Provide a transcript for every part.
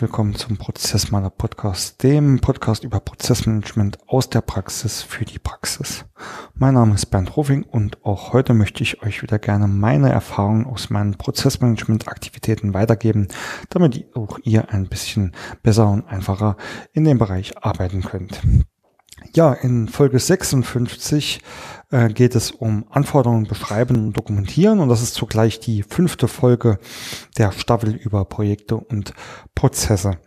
willkommen zum Prozessmaler Podcast, dem Podcast über Prozessmanagement aus der Praxis für die Praxis. Mein Name ist Bernd Rufing und auch heute möchte ich euch wieder gerne meine Erfahrungen aus meinen Prozessmanagement-Aktivitäten weitergeben, damit auch ihr ein bisschen besser und einfacher in dem Bereich arbeiten könnt. Ja, in Folge 56 äh, geht es um Anforderungen beschreiben und dokumentieren und das ist zugleich die fünfte Folge der Staffel über Projekte und Prozesse.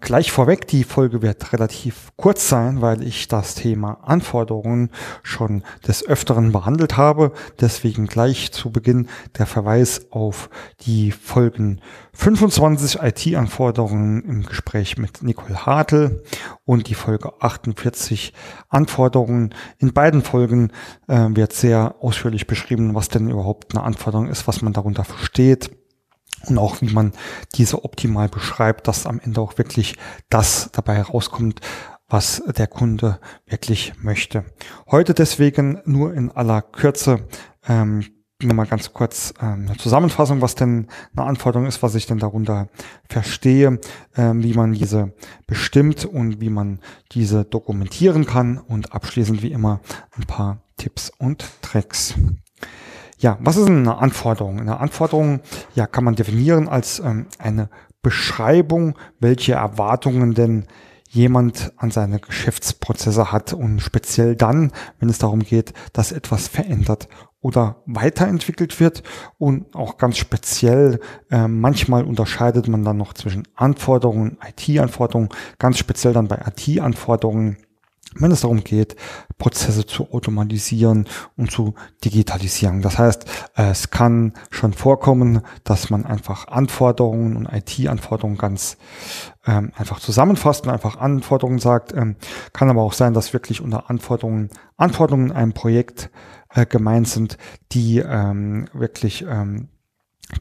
Gleich vorweg, die Folge wird relativ kurz sein, weil ich das Thema Anforderungen schon des Öfteren behandelt habe. Deswegen gleich zu Beginn der Verweis auf die Folgen 25 IT-Anforderungen im Gespräch mit Nicole Hartl und die Folge 48 Anforderungen. In beiden Folgen äh, wird sehr ausführlich beschrieben, was denn überhaupt eine Anforderung ist, was man darunter versteht und auch wie man diese optimal beschreibt, dass am Ende auch wirklich das dabei herauskommt, was der Kunde wirklich möchte. Heute deswegen nur in aller Kürze ähm, nochmal ganz kurz ähm, eine Zusammenfassung, was denn eine Anforderung ist, was ich denn darunter verstehe, ähm, wie man diese bestimmt und wie man diese dokumentieren kann und abschließend wie immer ein paar Tipps und Tricks. Ja, was ist eine Anforderung? Eine Anforderung ja, kann man definieren als ähm, eine Beschreibung, welche Erwartungen denn jemand an seine Geschäftsprozesse hat und speziell dann, wenn es darum geht, dass etwas verändert oder weiterentwickelt wird und auch ganz speziell, äh, manchmal unterscheidet man dann noch zwischen Anforderungen, IT-Anforderungen, ganz speziell dann bei IT-Anforderungen wenn es darum geht, Prozesse zu automatisieren und zu digitalisieren. Das heißt, es kann schon vorkommen, dass man einfach Anforderungen und IT-Anforderungen ganz ähm, einfach zusammenfasst und einfach Anforderungen sagt. Ähm, kann aber auch sein, dass wirklich unter Anforderungen Anforderungen in einem Projekt äh, gemeint sind, die ähm, wirklich ähm,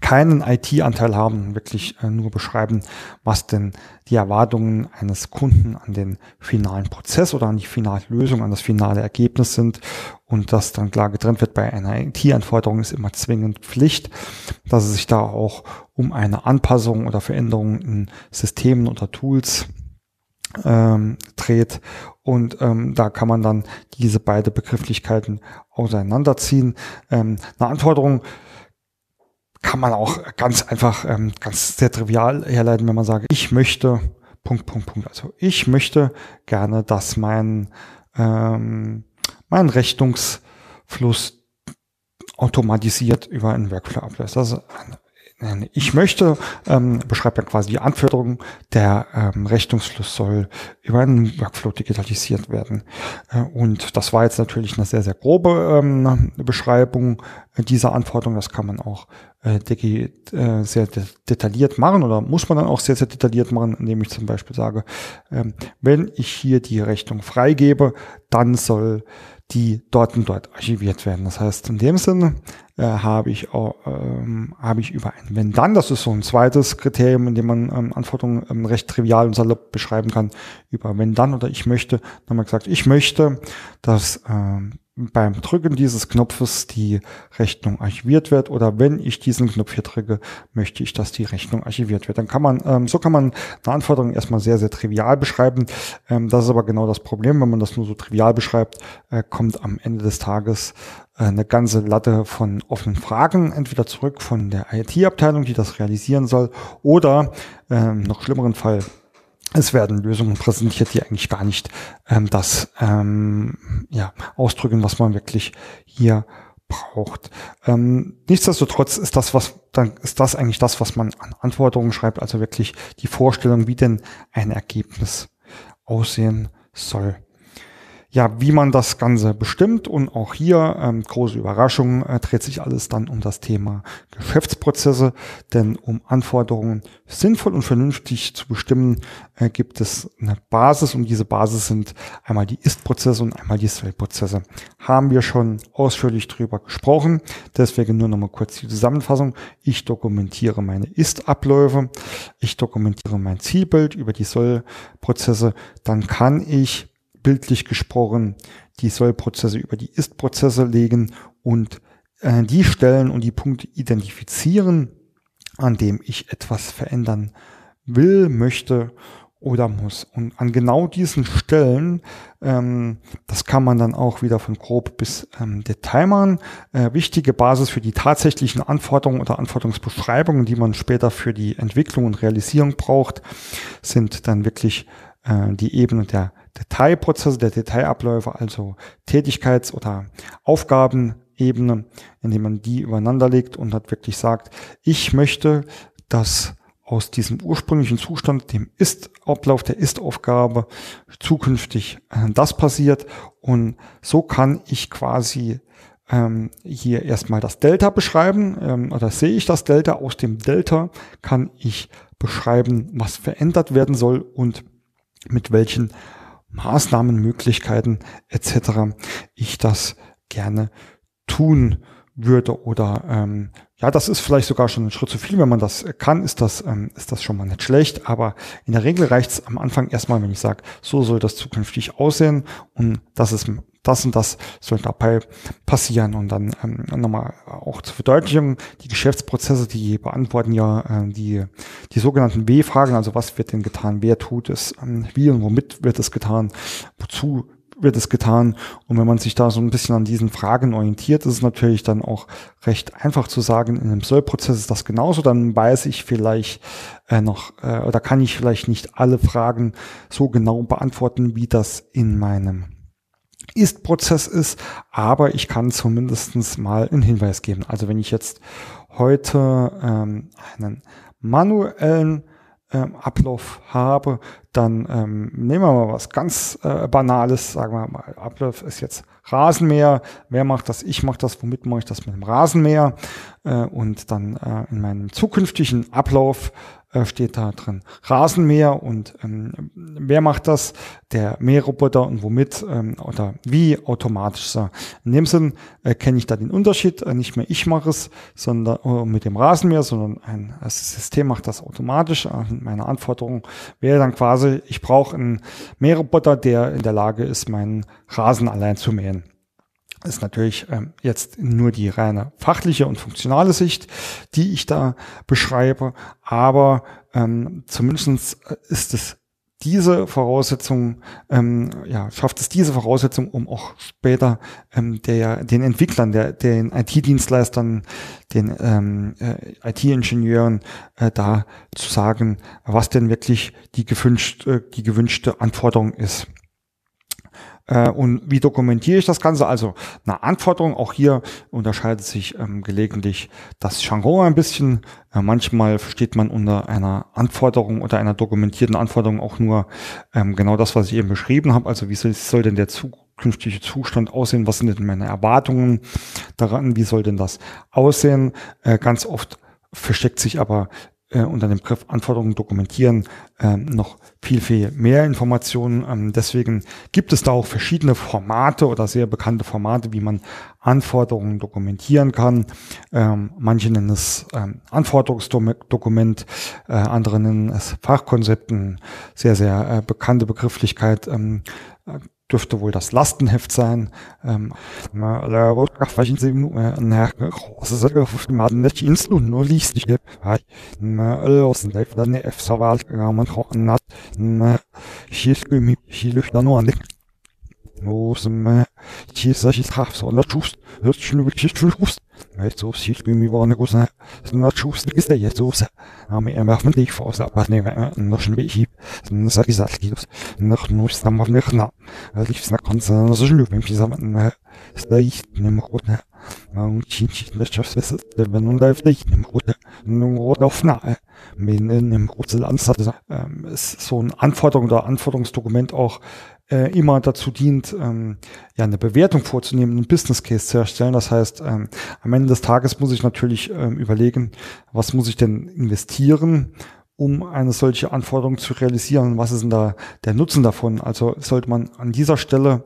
keinen IT-Anteil haben, wirklich äh, nur beschreiben, was denn die Erwartungen eines Kunden an den finalen Prozess oder an die finale Lösung, an das finale Ergebnis sind und das dann klar getrennt wird bei einer IT-Anforderung ist immer zwingend Pflicht, dass es sich da auch um eine Anpassung oder Veränderung in Systemen oder Tools ähm, dreht und ähm, da kann man dann diese beide Begrifflichkeiten auseinanderziehen. Ähm, eine Anforderung kann man auch ganz einfach, ähm, ganz sehr trivial herleiten, wenn man sagt, ich möchte, Punkt, Punkt, Punkt. Also ich möchte gerne, dass mein, ähm, mein Rechnungsfluss automatisiert über einen Workflow abläuft. Ist ich möchte, ähm, beschreibt ja quasi die Anforderung, der ähm, Rechnungsfluss soll über einen Workflow digitalisiert werden. Äh, und das war jetzt natürlich eine sehr, sehr grobe ähm, Beschreibung dieser Anforderung. Das kann man auch äh, äh, sehr de detailliert machen oder muss man dann auch sehr, sehr detailliert machen, indem ich zum Beispiel sage, ähm, wenn ich hier die Rechnung freigebe, dann soll die dort und dort archiviert werden. Das heißt, in dem Sinne äh, habe ich auch, ähm, habe ich über ein Wenn dann, das ist so ein zweites Kriterium, in dem man ähm, Anforderungen ähm, recht trivial und salopp beschreiben kann, über Wenn dann oder ich möchte, dann haben wir gesagt, ich möchte, dass ähm, beim Drücken dieses Knopfes die Rechnung archiviert wird oder wenn ich diesen Knopf hier drücke, möchte ich, dass die Rechnung archiviert wird. Dann kann man, ähm, so kann man eine Anforderung erstmal sehr, sehr trivial beschreiben. Ähm, das ist aber genau das Problem, wenn man das nur so trivial beschreibt, äh, kommt am Ende des Tages äh, eine ganze Latte von offenen Fragen, entweder zurück von der IT-Abteilung, die das realisieren soll, oder ähm, noch schlimmeren Fall es werden Lösungen präsentiert, die eigentlich gar nicht ähm, das ähm, ja, ausdrücken, was man wirklich hier braucht. Ähm, nichtsdestotrotz ist das, was dann ist das eigentlich das, was man an Anforderungen schreibt, also wirklich die Vorstellung, wie denn ein Ergebnis aussehen soll ja, wie man das Ganze bestimmt. Und auch hier, ähm, große Überraschung, äh, dreht sich alles dann um das Thema Geschäftsprozesse. Denn um Anforderungen sinnvoll und vernünftig zu bestimmen, äh, gibt es eine Basis. Und diese Basis sind einmal die Ist-Prozesse und einmal die Soll-Prozesse. Haben wir schon ausführlich drüber gesprochen. Deswegen nur nochmal kurz die Zusammenfassung. Ich dokumentiere meine Ist-Abläufe. Ich dokumentiere mein Zielbild über die Soll-Prozesse. Dann kann ich bildlich gesprochen die Soll-Prozesse über die Ist-Prozesse legen und äh, die Stellen und die Punkte identifizieren, an dem ich etwas verändern will, möchte oder muss. Und an genau diesen Stellen, ähm, das kann man dann auch wieder von grob bis ähm, Detail machen, äh, wichtige Basis für die tatsächlichen Anforderungen oder Anforderungsbeschreibungen, die man später für die Entwicklung und Realisierung braucht, sind dann wirklich äh, die Ebene der Detailprozesse, der Detailabläufe, also Tätigkeits- oder Aufgabenebene, indem man die übereinander legt und hat wirklich sagt, ich möchte, dass aus diesem ursprünglichen Zustand, dem Ist-Ablauf der Ist-Aufgabe, zukünftig äh, das passiert. Und so kann ich quasi ähm, hier erstmal das Delta beschreiben, ähm, oder sehe ich das Delta. Aus dem Delta kann ich beschreiben, was verändert werden soll und mit welchen Maßnahmen, Möglichkeiten etc. ich das gerne tun würde oder ähm, ja, das ist vielleicht sogar schon ein Schritt zu viel. Wenn man das kann, ist das, ähm, ist das schon mal nicht schlecht. Aber in der Regel reicht es am Anfang erstmal, wenn ich sage, so soll das zukünftig aussehen und das ist das und das soll dabei passieren. Und dann ähm, nochmal auch zur Verdeutlichung, die Geschäftsprozesse, die beantworten ja äh, die, die sogenannten W-Fragen, also was wird denn getan, wer tut es, ähm, wie und womit wird es getan, wozu wird es getan. Und wenn man sich da so ein bisschen an diesen Fragen orientiert, ist es natürlich dann auch recht einfach zu sagen, in einem Soll-Prozess ist das genauso, dann weiß ich vielleicht äh, noch äh, oder kann ich vielleicht nicht alle Fragen so genau beantworten, wie das in meinem Ist-Prozess ist, aber ich kann zumindestens mal einen Hinweis geben. Also wenn ich jetzt heute ähm, einen manuellen ähm, Ablauf habe, dann ähm, nehmen wir mal was ganz äh, Banales, sagen wir mal, Ablauf ist jetzt Rasenmäher. Wer macht das? Ich mache das. Womit mache ich das mit dem Rasenmäher? Äh, und dann äh, in meinem zukünftigen Ablauf äh, steht da drin Rasenmäher und ähm, wer macht das? Der Mähroboter und womit ähm, oder wie automatisch. So. In dem Sinn äh, kenne ich da den Unterschied. Äh, nicht mehr ich mache es, sondern äh, mit dem Rasenmäher, sondern ein das System macht das automatisch. Äh, meine Anforderung wäre dann quasi, ich brauche einen Mähroboter, der in der Lage ist, meinen Rasen allein zu mähen. Ist natürlich ähm, jetzt nur die reine fachliche und funktionale Sicht, die ich da beschreibe, aber ähm, zumindest äh, ist es diese Voraussetzung, ähm, ja, schafft es diese Voraussetzung, um auch später ähm, der, den Entwicklern, der, den IT-Dienstleistern, den ähm, äh, IT-Ingenieuren äh, da zu sagen, was denn wirklich die gewünschte, die gewünschte Anforderung ist. Äh, und wie dokumentiere ich das Ganze? Also eine Anforderung, auch hier unterscheidet sich ähm, gelegentlich das Jargon ein bisschen. Äh, manchmal versteht man unter einer Anforderung oder einer dokumentierten Anforderung auch nur ähm, genau das, was ich eben beschrieben habe. Also wie soll, soll denn der zukünftige Zustand aussehen? Was sind denn meine Erwartungen daran? Wie soll denn das aussehen? Äh, ganz oft versteckt sich aber äh, unter dem Begriff Anforderungen dokumentieren äh, noch viel, viel mehr Informationen. Ähm, deswegen gibt es da auch verschiedene Formate oder sehr bekannte Formate, wie man Anforderungen dokumentieren kann. Ähm, manche nennen es ähm, Anforderungsdokument, äh, andere nennen es Fachkonzepten, sehr, sehr äh, bekannte Begrifflichkeit. Ähm, dürfte wohl das Lastenheft sein. Ähm, Уусмэ чиса шил хавс олочус хөрчлөв шилчүүс мэйцус шил бими ванагуса ночус гиста яцус ами амафн дих фос апарны ношн би хип. Сагизал гидус нох нус тамарныхна алифсна концерн зжлүв бим пизам ста их немхутна dan zeg ik dat ik nog nog staan maar nog na. Dat ik snap kan zijn, zo lukt me samen. Стоит не мохотно. Чинчит на час вес, wenn und da vielleicht не мохотно. Ну, auf na. Mit einem großen Ansatz, ist so ein Anforderung oder Anforderungsdokument auch äh, immer dazu dient, ähm, ja eine Bewertung vorzunehmen, einen Business Case zu erstellen. Das heißt, ähm, am Ende des Tages muss ich natürlich ähm, überlegen, was muss ich denn investieren, um eine solche Anforderung zu realisieren. Was ist denn da der Nutzen davon? Also sollte man an dieser Stelle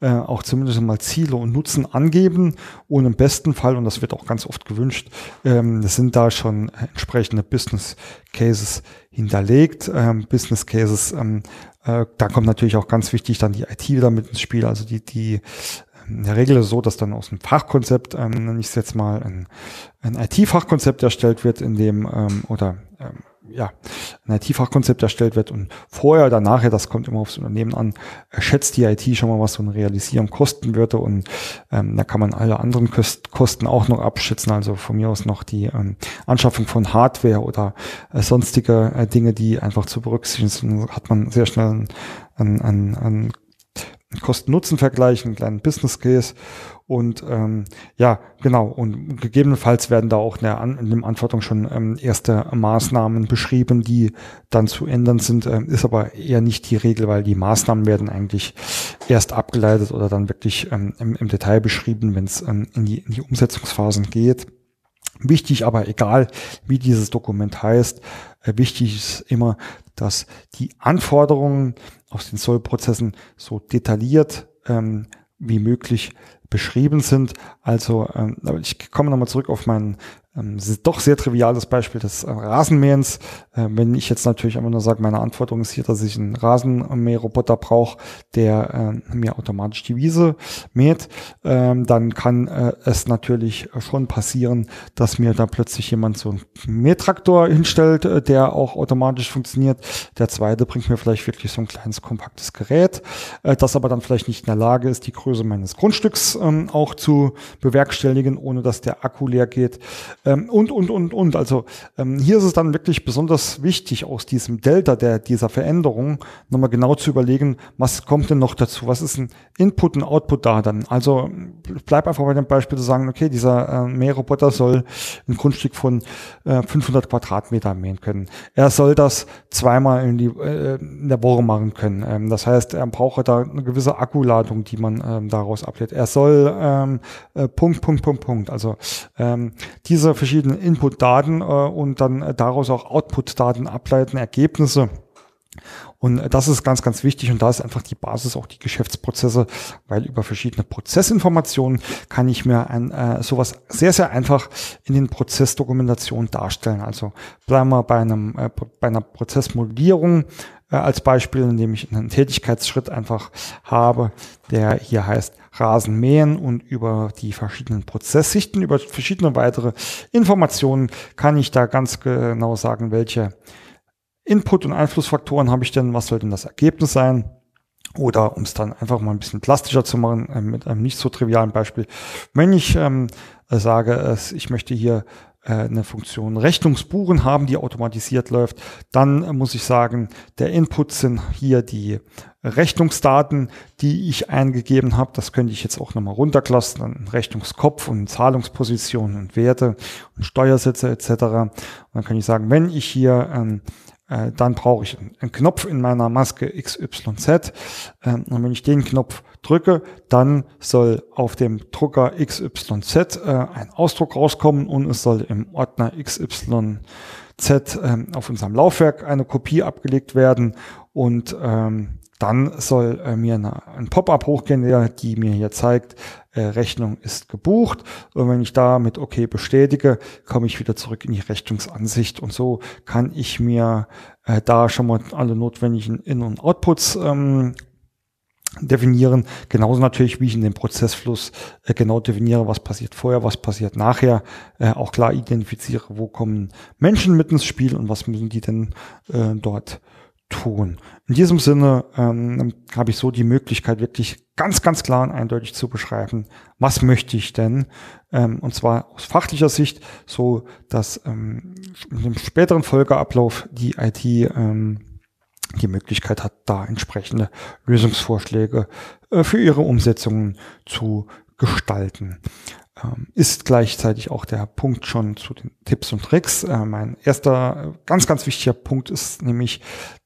äh, auch zumindest mal Ziele und Nutzen angeben und im besten Fall, und das wird auch ganz oft gewünscht, ähm, sind da schon entsprechende Business Cases hinterlegt. Ähm, Business Cases, ähm, äh, da kommt natürlich auch ganz wichtig dann die IT wieder mit ins Spiel, also die, die ähm, in der Regel ist es so, dass dann aus einem Fachkonzept, ähm, nenne ich es jetzt mal, ein, ein IT-Fachkonzept erstellt wird, in dem, ähm, oder ähm, ja, ein IT-Fachkonzept erstellt wird und vorher oder nachher, das kommt immer aufs Unternehmen an, schätzt die IT schon mal, was so ein Realisieren kosten würde und ähm, da kann man alle anderen Kosten auch noch abschätzen, also von mir aus noch die ähm, Anschaffung von Hardware oder äh, sonstige äh, Dinge, die einfach zu berücksichtigen sind, hat man sehr schnell einen, einen, einen Kosten-Nutzen-Vergleich, einen kleinen Business Case und ähm, ja, genau. Und gegebenenfalls werden da auch in, der An in dem Anforderung schon ähm, erste Maßnahmen beschrieben, die dann zu ändern sind. Ähm, ist aber eher nicht die Regel, weil die Maßnahmen werden eigentlich erst abgeleitet oder dann wirklich ähm, im, im Detail beschrieben, wenn es ähm, in, die, in die Umsetzungsphasen geht. Wichtig, aber egal, wie dieses Dokument heißt, äh, wichtig ist immer, dass die Anforderungen aus den Sollprozessen so detailliert ähm, wie möglich beschrieben sind. Also ähm, ich komme nochmal zurück auf meinen ähm, doch sehr triviales Beispiel des äh, Rasenmähens. Äh, wenn ich jetzt natürlich einfach nur sage, meine Anforderung ist hier, dass ich einen Rasenmäherroboter brauche, der äh, mir automatisch die Wiese mäht, ähm, dann kann äh, es natürlich schon passieren, dass mir da plötzlich jemand so einen Mähtraktor hinstellt, der auch automatisch funktioniert. Der zweite bringt mir vielleicht wirklich so ein kleines kompaktes Gerät, das aber dann vielleicht nicht in der Lage ist, die Größe meines Grundstücks ähm, auch zu bewerkstelligen, ohne dass der Akku leer geht. Ähm, und, und, und, und. Also ähm, hier ist es dann wirklich besonders wichtig, aus diesem Delta der, dieser Veränderung nochmal genau zu überlegen, was kommt denn noch dazu? Was ist ein Input und Output da dann? Also bleib einfach bei dem Beispiel zu sagen, okay, dieser äh, Mähroboter soll ein Grundstück von äh, 500 Quadratmeter mähen können. Er soll das zweimal in, die, äh, in der Woche machen können. Ähm, das heißt, er braucht da eine gewisse Akkuladung, die man ähm, daraus ableitet. Er soll ähm, äh, Punkt, Punkt, Punkt, Punkt. Also ähm, diese verschiedene Input-Daten äh, und dann äh, daraus auch Output-Daten ableiten, Ergebnisse. Und äh, das ist ganz, ganz wichtig und da ist einfach die Basis auch die Geschäftsprozesse, weil über verschiedene Prozessinformationen kann ich mir ein, äh, sowas sehr, sehr einfach in den Prozessdokumentationen darstellen. Also bleiben wir bei, einem, äh, bei einer Prozessmodellierung äh, als Beispiel, indem ich einen Tätigkeitsschritt einfach habe, der hier heißt Rasen mähen und über die verschiedenen Prozesssichten, über verschiedene weitere Informationen kann ich da ganz genau sagen, welche Input- und Einflussfaktoren habe ich denn, was soll denn das Ergebnis sein? Oder um es dann einfach mal ein bisschen plastischer zu machen, äh, mit einem nicht so trivialen Beispiel. Wenn ich ähm, sage, ich möchte hier eine Funktion Rechnungsbuchen haben, die automatisiert läuft, dann muss ich sagen, der Input sind hier die Rechnungsdaten, die ich eingegeben habe. Das könnte ich jetzt auch nochmal runterklassen, dann Rechnungskopf und Zahlungspositionen und Werte und Steuersätze etc. Und dann kann ich sagen, wenn ich hier ähm, äh, dann brauche ich einen Knopf in meiner Maske XYZ. Ähm, und wenn ich den Knopf drücke, dann soll auf dem Drucker XYZ äh, ein Ausdruck rauskommen und es soll im Ordner XYZ ähm, auf unserem Laufwerk eine Kopie abgelegt werden und ähm, dann soll äh, mir ein Pop-up hochgehen, der, die mir hier zeigt, Rechnung ist gebucht. Und wenn ich da mit OK bestätige, komme ich wieder zurück in die Rechnungsansicht. Und so kann ich mir äh, da schon mal alle notwendigen In- und Outputs ähm, definieren. Genauso natürlich, wie ich in dem Prozessfluss äh, genau definiere, was passiert vorher, was passiert nachher. Äh, auch klar identifiziere, wo kommen Menschen mit ins Spiel und was müssen die denn äh, dort tun. In diesem Sinne ähm, habe ich so die Möglichkeit, wirklich ganz, ganz klar und eindeutig zu beschreiben, was möchte ich denn? Ähm, und zwar aus fachlicher Sicht, so dass ähm, dem späteren Folgeablauf die IT ähm, die Möglichkeit hat, da entsprechende Lösungsvorschläge äh, für ihre Umsetzungen zu gestalten. Ähm, ist gleichzeitig auch der Punkt schon zu den Tipps und Tricks. Äh, mein erster ganz, ganz wichtiger Punkt ist nämlich,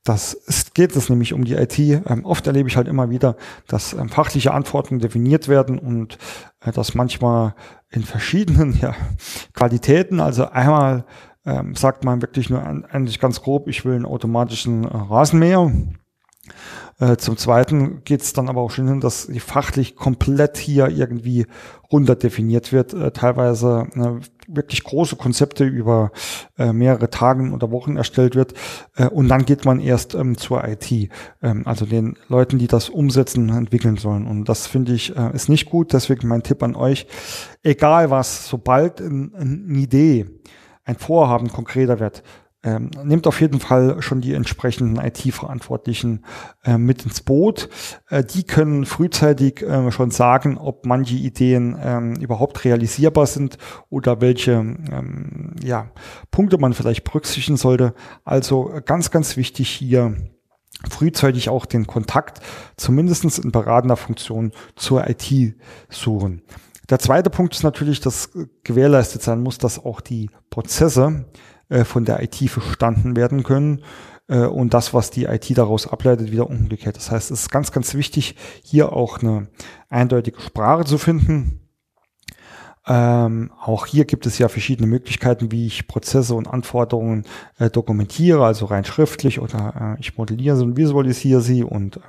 dass es geht es nämlich um die IT. Ähm, oft erlebe ich halt immer wieder, dass ähm, fachliche Anforderungen definiert werden und äh, dass manchmal in verschiedenen ja, Qualitäten, also einmal ähm, sagt man wirklich nur eigentlich ganz grob, ich will einen automatischen äh, Rasenmäher. Äh, zum Zweiten geht es dann aber auch schon hin, dass fachlich komplett hier irgendwie runter definiert wird, äh, teilweise äh, wirklich große Konzepte über äh, mehrere Tagen oder Wochen erstellt wird. Äh, und dann geht man erst ähm, zur IT, ähm, also den Leuten, die das umsetzen, entwickeln sollen. Und das finde ich ist nicht gut, deswegen mein Tipp an euch, egal was, sobald eine Idee, ein Vorhaben konkreter wird, ähm, nehmt auf jeden Fall schon die entsprechenden IT-Verantwortlichen äh, mit ins Boot. Äh, die können frühzeitig äh, schon sagen, ob manche Ideen ähm, überhaupt realisierbar sind oder welche ähm, ja, Punkte man vielleicht berücksichtigen sollte. Also ganz, ganz wichtig hier frühzeitig auch den Kontakt, zumindestens in beratender Funktion zur IT suchen. Der zweite Punkt ist natürlich, dass gewährleistet sein muss, dass auch die Prozesse äh, von der IT verstanden werden können äh, und das, was die IT daraus ableitet, wieder umgekehrt. Das heißt, es ist ganz, ganz wichtig, hier auch eine eindeutige Sprache zu finden. Ähm, auch hier gibt es ja verschiedene Möglichkeiten, wie ich Prozesse und Anforderungen äh, dokumentiere, also rein schriftlich oder äh, ich modelliere sie und visualisiere sie und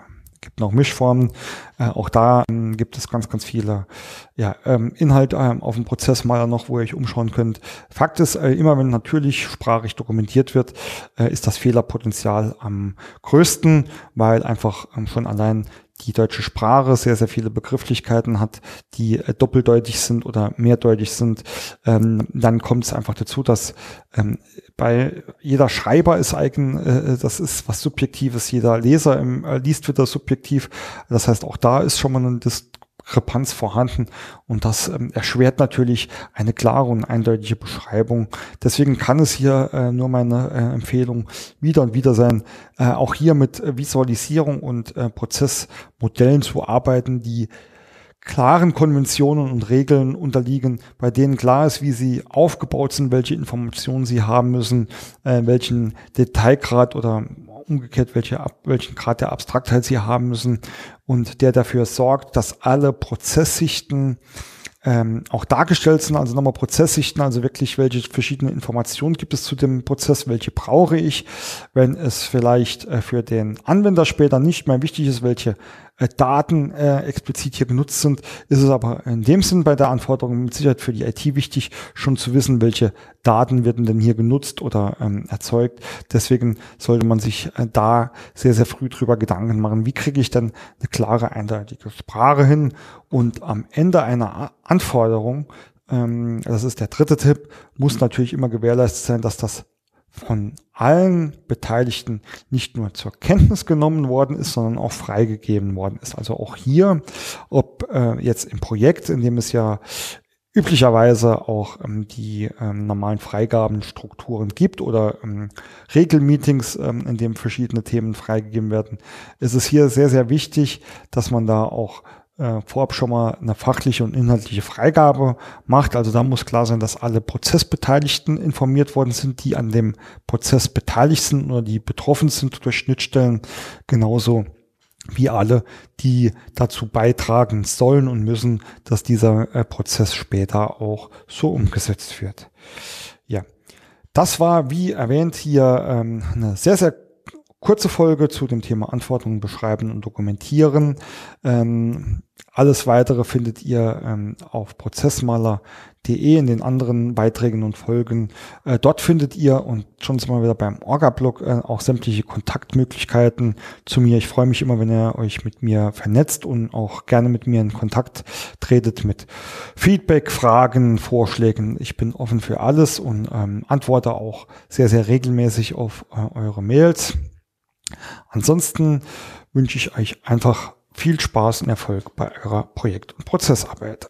gibt noch Mischformen. Äh, auch da ähm, gibt es ganz, ganz viele ja, ähm, Inhalte ähm, auf dem Prozessmaler noch, wo ihr euch umschauen könnt. Fakt ist, äh, immer wenn natürlich sprachig dokumentiert wird, äh, ist das Fehlerpotenzial am größten, weil einfach ähm, schon allein die deutsche Sprache sehr, sehr viele Begrifflichkeiten hat, die äh, doppeldeutig sind oder mehrdeutig sind, ähm, dann kommt es einfach dazu, dass ähm, bei jeder Schreiber ist eigen, äh, das ist was Subjektives, jeder Leser im, äh, liest wieder subjektiv. Das heißt, auch da ist schon mal ein Dis Diskrepanz vorhanden und das ähm, erschwert natürlich eine klare und eindeutige Beschreibung. Deswegen kann es hier äh, nur meine äh, Empfehlung wieder und wieder sein, äh, auch hier mit Visualisierung und äh, Prozessmodellen zu arbeiten, die klaren Konventionen und Regeln unterliegen, bei denen klar ist, wie sie aufgebaut sind, welche Informationen sie haben müssen, äh, welchen Detailgrad oder umgekehrt, welche, welchen Grad der Abstraktheit sie haben müssen. Und der dafür sorgt, dass alle Prozesssichten ähm, auch dargestellt sind, also nochmal Prozesssichten, also wirklich, welche verschiedene Informationen gibt es zu dem Prozess, welche brauche ich, wenn es vielleicht äh, für den Anwender später nicht mehr wichtig ist, welche äh, Daten äh, explizit hier genutzt sind, ist es aber in dem Sinn bei der Anforderung mit Sicherheit für die IT wichtig, schon zu wissen, welche Daten werden denn hier genutzt oder ähm, erzeugt. Deswegen sollte man sich äh, da sehr, sehr früh drüber Gedanken machen, wie kriege ich dann eine klare, eindeutige Sprache hin und am Ende einer Anforderung, ähm, das ist der dritte Tipp, muss natürlich immer gewährleistet sein, dass das von allen Beteiligten nicht nur zur Kenntnis genommen worden ist, sondern auch freigegeben worden ist. Also auch hier, ob äh, jetzt im Projekt, in dem es ja üblicherweise auch ähm, die ähm, normalen Freigabenstrukturen gibt oder ähm, Regelmeetings, ähm, in dem verschiedene Themen freigegeben werden, ist es hier sehr, sehr wichtig, dass man da auch äh, vorab schon mal eine fachliche und inhaltliche Freigabe macht. Also da muss klar sein, dass alle Prozessbeteiligten informiert worden sind, die an dem Prozess beteiligt sind oder die betroffen sind durch Schnittstellen, genauso wie alle, die dazu beitragen sollen und müssen, dass dieser äh, Prozess später auch so umgesetzt wird. Ja, das war, wie erwähnt, hier ähm, eine sehr, sehr kurze Folge zu dem Thema Anforderungen beschreiben und dokumentieren. Ähm, alles weitere findet ihr ähm, auf prozessmaler.de in den anderen Beiträgen und Folgen. Äh, dort findet ihr, und schon sind wir wieder beim Orga-Blog, äh, auch sämtliche Kontaktmöglichkeiten zu mir. Ich freue mich immer, wenn ihr euch mit mir vernetzt und auch gerne mit mir in Kontakt tretet mit Feedback, Fragen, Vorschlägen. Ich bin offen für alles und ähm, antworte auch sehr, sehr regelmäßig auf äh, eure Mails. Ansonsten wünsche ich euch einfach viel Spaß und Erfolg bei eurer Projekt- und Prozessarbeit.